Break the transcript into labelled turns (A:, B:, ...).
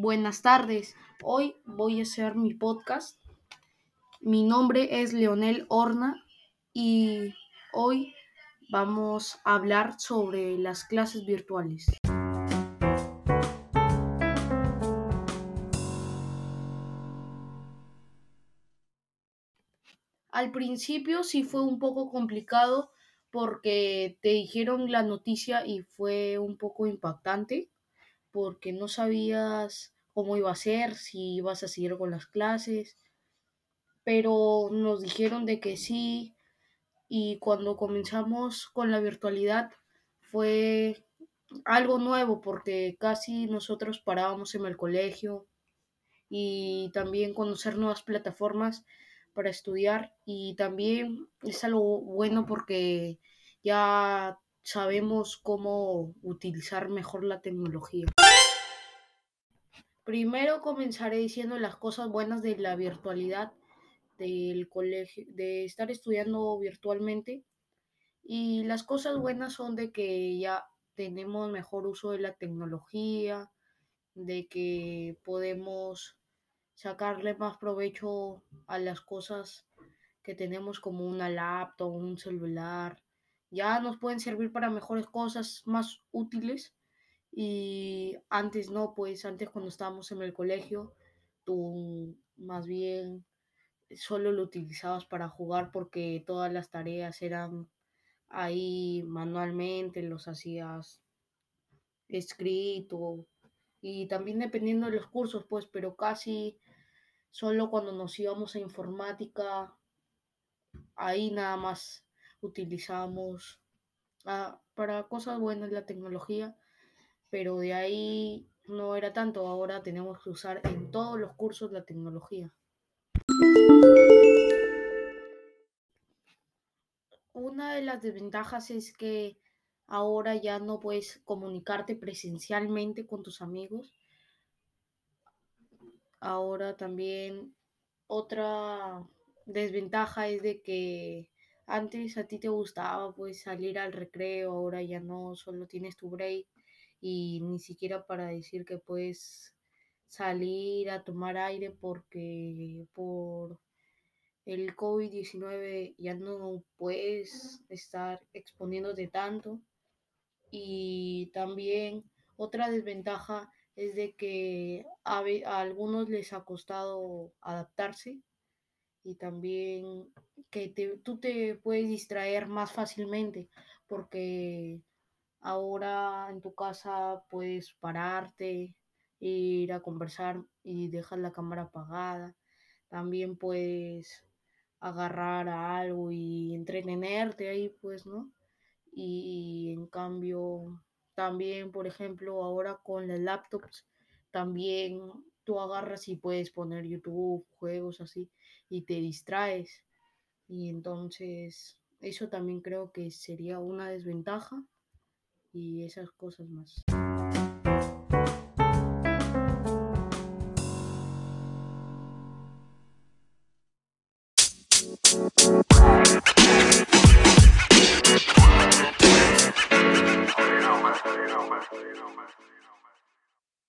A: Buenas tardes. Hoy voy a hacer mi podcast. Mi nombre es Leonel Horna y hoy vamos a hablar sobre las clases virtuales. Al principio sí fue un poco complicado porque te dijeron la noticia y fue un poco impactante porque no sabías cómo iba a ser, si ibas a seguir con las clases, pero nos dijeron de que sí y cuando comenzamos con la virtualidad fue algo nuevo porque casi nosotros parábamos en el colegio y también conocer nuevas plataformas para estudiar y también es algo bueno porque ya sabemos cómo utilizar mejor la tecnología. Primero comenzaré diciendo las cosas buenas de la virtualidad del colegio, de estar estudiando virtualmente. Y las cosas buenas son de que ya tenemos mejor uso de la tecnología, de que podemos sacarle más provecho a las cosas que tenemos como una laptop, un celular, ya nos pueden servir para mejores cosas más útiles y antes no, pues antes cuando estábamos en el colegio, tú más bien solo lo utilizabas para jugar porque todas las tareas eran ahí manualmente, los hacías escrito y también dependiendo de los cursos, pues, pero casi solo cuando nos íbamos a informática, ahí nada más utilizamos ah, para cosas buenas la tecnología, pero de ahí no era tanto, ahora tenemos que usar en todos los cursos la tecnología. Una de las desventajas es que ahora ya no puedes comunicarte presencialmente con tus amigos. Ahora también otra desventaja es de que antes a ti te gustaba pues salir al recreo, ahora ya no, solo tienes tu break y ni siquiera para decir que puedes salir a tomar aire porque por el COVID-19 ya no puedes estar exponiéndote tanto. Y también otra desventaja es de que a, a algunos les ha costado adaptarse y también que tú te puedes distraer más fácilmente porque ahora en tu casa puedes pararte, ir a conversar y dejar la cámara apagada. También puedes agarrar a algo y entretenerte ahí, pues, ¿no? Y en cambio, también, por ejemplo, ahora con las laptops, también tú agarras y puedes poner YouTube, juegos así, y te distraes. Y entonces, eso también creo que sería una desventaja y esas cosas más.